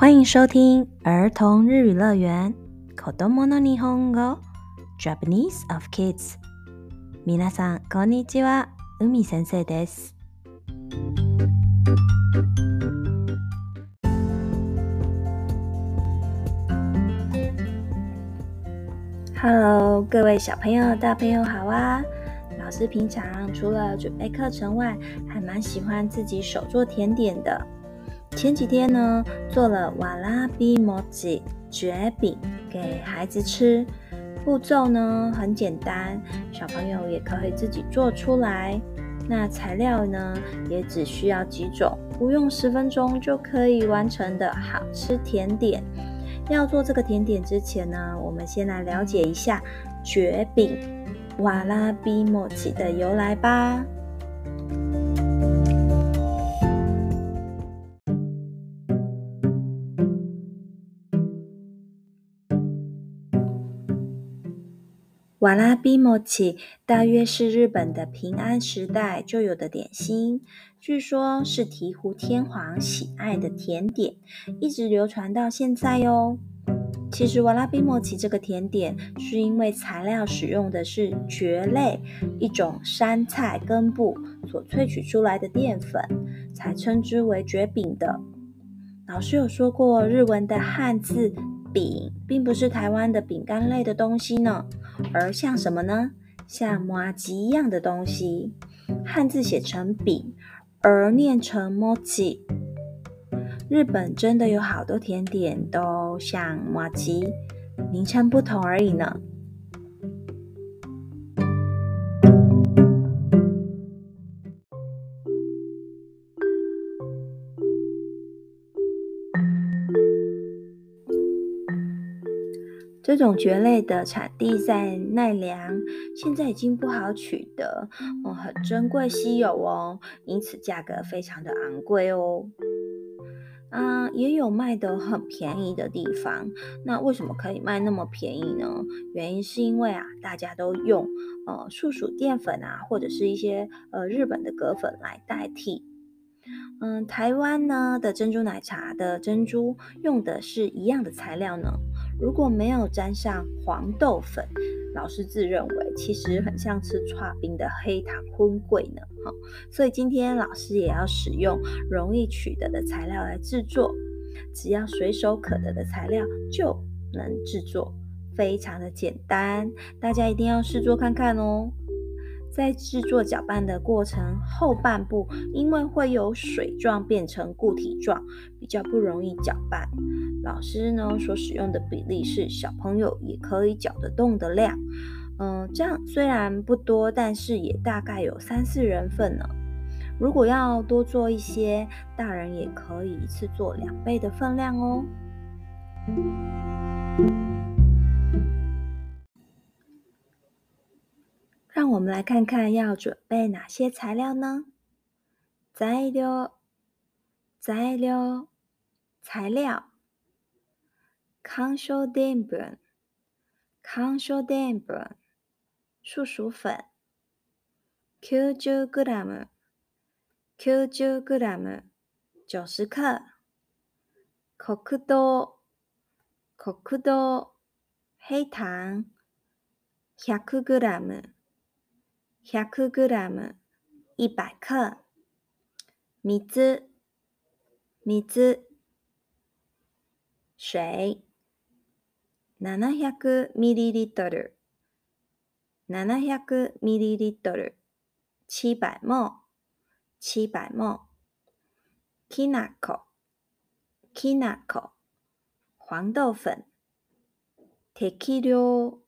欢迎收听儿童日语乐园，Kodomo no Nihongo，Japanese of Kids。皆さんこんにちは、海先生です。Hello，各位小朋友、大朋友好啊！老师平常除了准备课程外，还蛮喜欢自己手做甜点的。前几天呢，做了瓦拉比摩吉卷饼给孩子吃。步骤呢很简单，小朋友也可以自己做出来。那材料呢也只需要几种，不用十分钟就可以完成的好吃甜点。要做这个甜点之前呢，我们先来了解一下卷饼瓦拉比莫吉的由来吧。瓦拉比莫奇大约是日本的平安时代就有的点心，据说是醍醐天皇喜爱的甜点，一直流传到现在哟。其实瓦拉比莫奇这个甜点，是因为材料使用的是蕨类一种山菜根部所萃取出来的淀粉，才称之为蕨饼的。老师有说过日文的汉字。饼并不是台湾的饼干类的东西呢，而像什么呢？像麻吉一样的东西，汉字写成饼，而念成抹吉。日本真的有好多甜点都像麻吉，名称不同而已呢。这种蕨类的产地在奈良，现在已经不好取得，哦，很珍贵稀有哦，因此价格非常的昂贵哦。啊，也有卖的很便宜的地方，那为什么可以卖那么便宜呢？原因是因为啊，大家都用呃树薯淀粉啊，或者是一些呃日本的葛粉来代替。嗯，台湾呢的珍珠奶茶的珍珠用的是一样的材料呢。如果没有沾上黄豆粉，老师自认为其实很像吃刨冰的黑糖荤桂呢。哈，所以今天老师也要使用容易取得的材料来制作，只要随手可得的材料就能制作，非常的简单，大家一定要试做看看哦。在制作搅拌的过程后半部，因为会有水状变成固体状，比较不容易搅拌。老师呢所使用的比例是小朋友也可以搅得动的量，嗯，这样虽然不多，但是也大概有三四人份呢。如果要多做一些，大人也可以一次做两倍的份量哦。让我们来看看要准备哪些材料呢？在了，在了，材料：康寿淀粉、康寿淀粉、素薯粉，九十克，九十克，九十克。国糖，国糖，黑糖，一百克。100g 100克水水水 700ml 700ml 七百沫七百も。きなこきなこ黄豆粉適量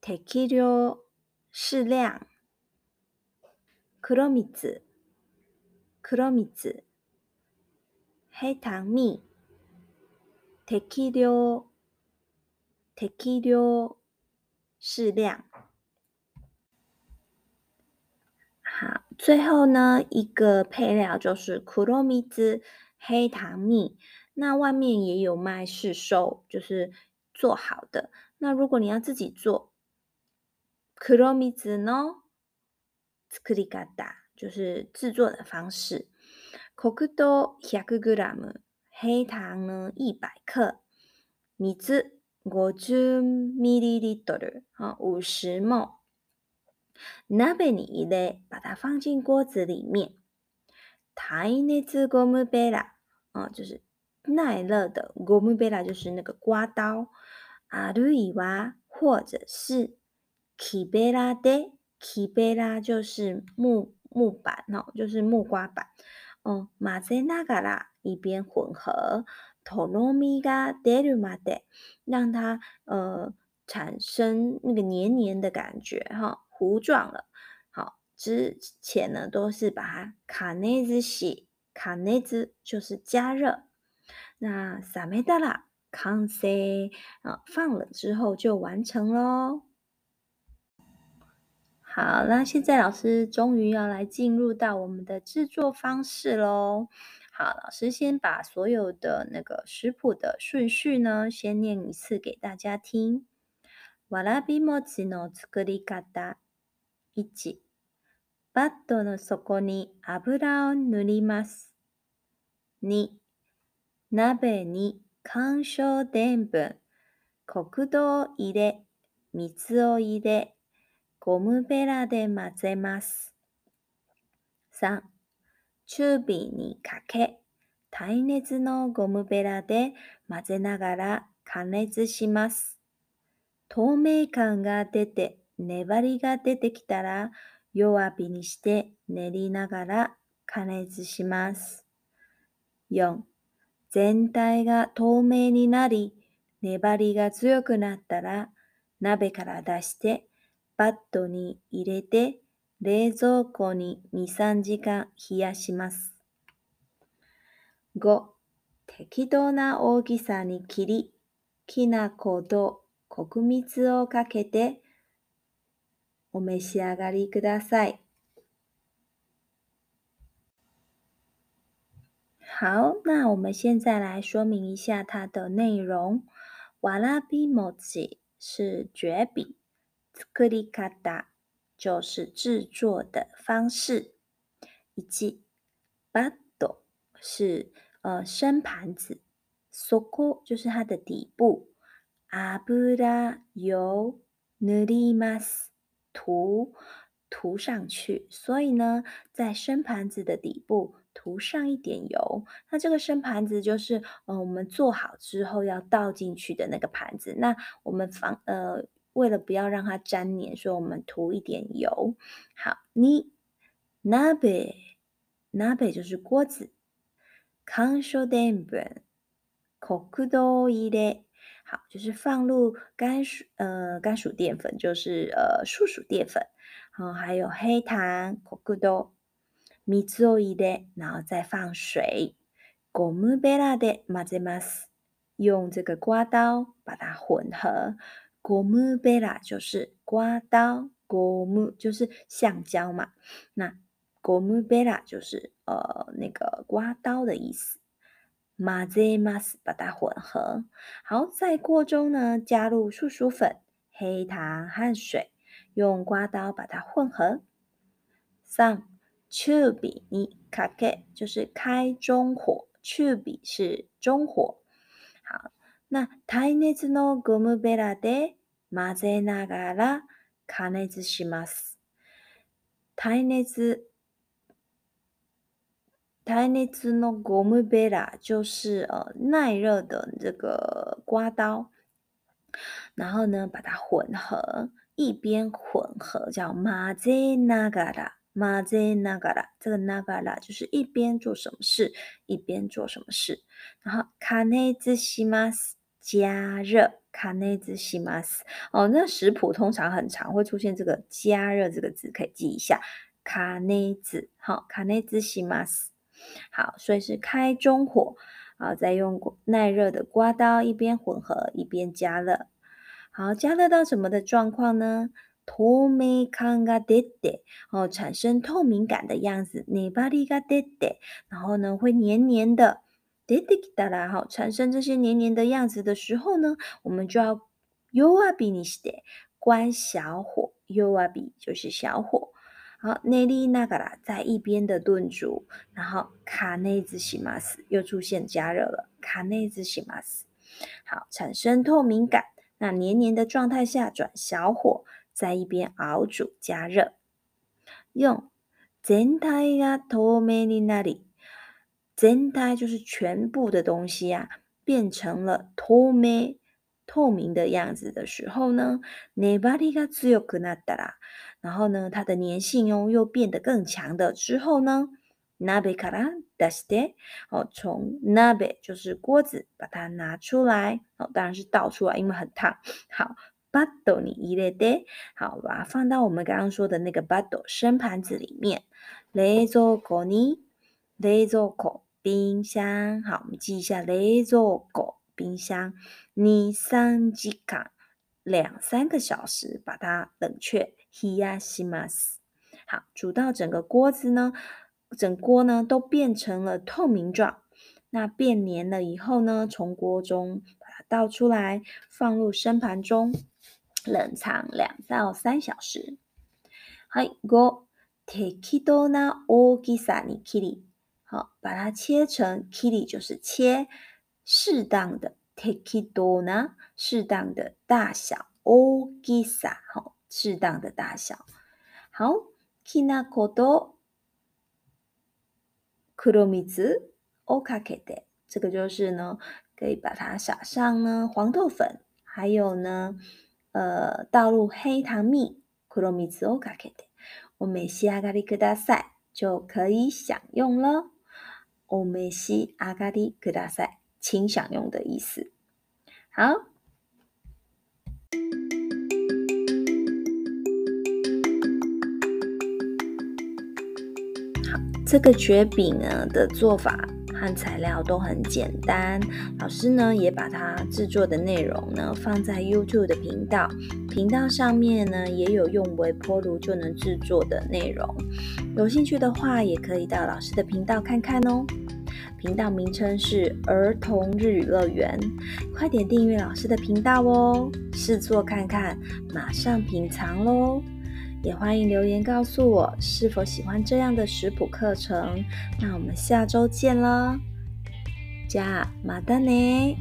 適量适量，黒罗米兹，苦罗米兹，黑糖蜜，铁器料，铁器料，适量。好，最后呢一个配料就是黒罗米兹黑糖蜜，那外面也有卖市售，就是做好的。那如果你要自己做，黒米子呢作り方だ，就是制作的方式。100グラム，黑糖呢100克。米子50ミリリットル，五十沫。ナベに一旦把它放进锅子里面。耐熱のゴムベラ，啊，就是耐热的。ゴムベラ就是那个刮刀。アドゥイ或者是 kibera de kibera 就是木木板哈，就是木瓜板。哦，mazenaga 拉一边混合 tonomiga derumade，让它呃产生那个黏黏的感觉哈，糊状了。好，之前呢都是把它 kanezi，kanezi 就是加热。那 sametala kansi 啊，放冷之后就完成喽。好，那现在老师终于要来进入到我们的制作方式喽。好，老师先把所有的那个食谱的顺序呢，先念一次给大家听。わらび餅の作り方。一、バットの底に油を塗ります。二、鍋に干し澱ん、黒豆を入れ、水を入れ。ゴムベラで混ぜます。3. 中火にかけ、耐熱のゴムベラで混ぜながら加熱します。透明感が出て粘りが出てきたら弱火にして練りながら加熱します。4. 全体が透明になり粘りが強くなったら鍋から出してバットに入れて冷蔵庫に2、3時間冷やします。5. 適当な大きさに切り、きな粉と黒蜜をかけてお召し上がりください。好，那我们现在来说明一下它的内容。瓦拉比莫吉是蕨饼。作り方就是制作的方式。以及、巴子是呃生盘子，そこ就是它的底部。油塗涂上去，所以呢，在生盘子的底部涂上一点油。那这个生盘子就是，嗯，我们做好之后要倒进去的那个盘子。那我们放呃。为了不要让它粘黏，所以我们涂一点油。好你那杯那杯就是锅子，kanso d e n b n o o 好，就是放入甘薯，呃，甘薯淀粉就是呃，素薯淀粉，然后还有黑糖 k o k o 然后再放水，gomu be la d m a z m a s 用这个刮刀把它混合。Gomu 拉就是刮刀 g o 就是橡胶嘛。那 Gomu 拉就是呃那个刮刀的意思。m a s a 把它混合好，在锅中呢加入速熟粉、黑糖和水，用刮刀把它混合。三，Chu 比尼 ka 就是开中火，Chu 比是中火。好，那 Tainetsu no gomu bea 拉混ぜながら加熱します。耐熱耐熱のゴムベラ就是呃耐热的这个刮刀，然后呢把它混合，一边混合叫混ぜながら混ぜながら。这个ながら就是一边做什么事，一边做什么事。然后加熱します加热。卡内兹西玛斯哦，那食谱通常很长，会出现这个加热这个字，可以记一下。卡内兹，好，卡内兹西玛斯，好，所以是开中火，好，再用耐热的刮刀一边混合一边加热，好，加热到什么的状况呢？透明康嘎滴滴哦，产生透明感的样子，内巴里嘎然后呢会黏黏的。滴滴滴答啦哈，产生这些黏黏的样子的时候呢，我们就要 you are finished 关小火，you a b 就是小火。好，内力那个啦，在一边的炖煮，然后卡内兹西马斯又出现加热了，卡内兹西马斯。好，产生透明感，那黏黏的状态下转小火，在一边熬煮加热。四，全体が透明になり。真带就是全部的东西啊，变成了透明透明的样子的时候呢，nebatica zio k n a 然后呢，它的粘性哦又变得更强的之后呢，nabe k a r 哦，从 n a 就是锅子，把它拿出来，哦，当然是倒出来，因为很烫。好 b u d 你 ni i 好，把它放到我们刚刚说的那个 b u d 生盘子里面，lezogoni lezog。冰箱好，我们记一下那个狗冰箱你三记卡，两三个小时把它冷却。ひやします。好，煮到整个锅子呢，整锅呢都变成了透明状。那变黏了以后呢，从锅中把它倒出来，放入生盘中，冷藏两到三小时。はい、五、適当な大きさに切り。好，把它切成 kitty，就是切，适当的 take it down，适当的大小，O GISA，好，适当的大小。好，kina kodou，黒蜜子，O kakete。这个就是呢，可以把它撒上呢，黄豆粉，还有呢，呃，倒入黑糖蜜，黒蜜子，O kakete。我每次阿卡里克大赛就可以享用了。欧美西阿嘎迪格大赛，请享用的意思。好，这个卷饼呢的做法。和材料都很简单，老师呢也把它制作的内容呢放在 YouTube 的频道，频道上面呢也有用微波炉就能制作的内容，有兴趣的话也可以到老师的频道看看哦。频道名称是儿童日语乐园，快点订阅老师的频道哦，试做看看，马上品尝喽！也欢迎留言告诉我是否喜欢这样的食谱课程，那我们下周见了，加马丹内。